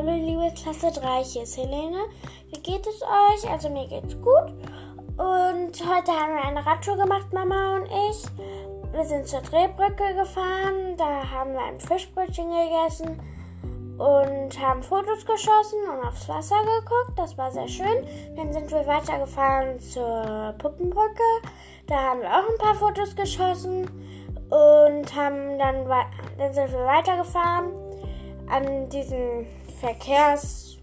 Hallo liebe Klasse 3, hier ist Helene. Wie geht es euch? Also mir geht's gut. Und heute haben wir eine Radtour gemacht, Mama und ich. Wir sind zur Drehbrücke gefahren, da haben wir ein Fischbrötchen gegessen und haben Fotos geschossen und aufs Wasser geguckt. Das war sehr schön. Dann sind wir weitergefahren zur Puppenbrücke. Da haben wir auch ein paar Fotos geschossen und haben dann, dann sind wir weitergefahren an diesen Verkehrs,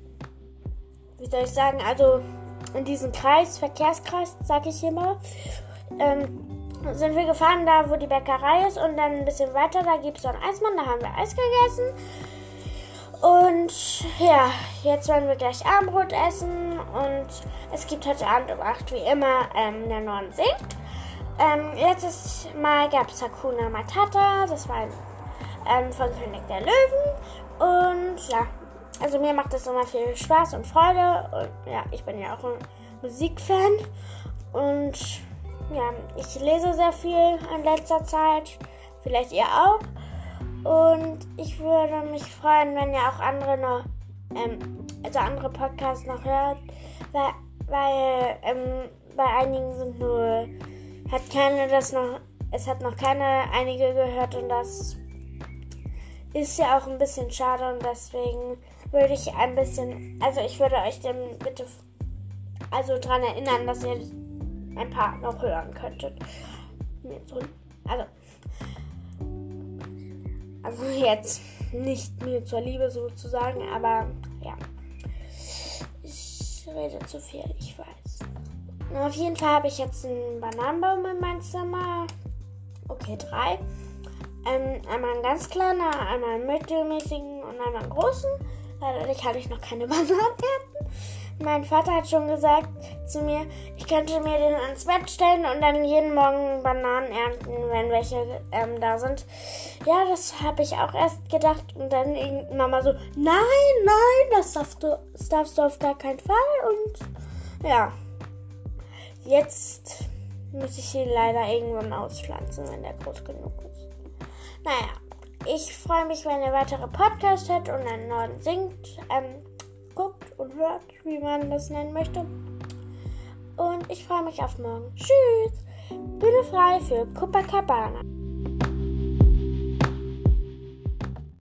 wie soll ich sagen, also in diesen Kreis, Verkehrskreis, sag ich immer, ähm, sind wir gefahren, da wo die Bäckerei ist und dann ein bisschen weiter, da gibt es so einen Eismann, da haben wir Eis gegessen. Und ja, jetzt werden wir gleich Abendbrot essen und es gibt heute Abend um 8 wie immer ähm, der Norden singt. Ähm, letztes Mal gab es Hakuna Matata, das war ähm, von König der Löwen. Und ja, also mir macht das immer viel Spaß und Freude. Und ja, ich bin ja auch ein Musikfan. Und ja, ich lese sehr viel in letzter Zeit. Vielleicht ihr auch. Und ich würde mich freuen, wenn ihr auch andere noch, ähm, also andere Podcasts noch hört. Weil, weil ähm, bei einigen sind nur, hat keine das noch, es hat noch keine einige gehört und das ist ja auch ein bisschen schade und deswegen würde ich ein bisschen, also ich würde euch dann bitte also daran erinnern, dass ihr ein paar noch hören könntet. Also, also jetzt nicht mir zur Liebe sozusagen, aber ja. Ich rede zu viel, ich weiß. auf jeden Fall habe ich jetzt einen Bananenbaum in meinem Zimmer. Okay, drei. Ähm, einmal einen ganz kleinen, einmal einen mittelmäßigen und einmal einen großen. Dadurch hatte ich noch keine Bananenernten. Mein Vater hat schon gesagt zu mir, ich könnte mir den ans Bett stellen und dann jeden Morgen Bananen ernten, wenn welche ähm, da sind. Ja, das habe ich auch erst gedacht. Und dann Mama so, nein, nein, das darfst, du, das darfst du auf gar keinen Fall. Und ja, jetzt muss ich ihn leider irgendwann auspflanzen, wenn der groß genug ist. Naja, ich freue mich, wenn ihr weitere Podcasts hört und einen neuen singt, ähm, guckt und hört, wie man das nennen möchte. Und ich freue mich auf morgen. Tschüss! Bühne frei für Copacabana.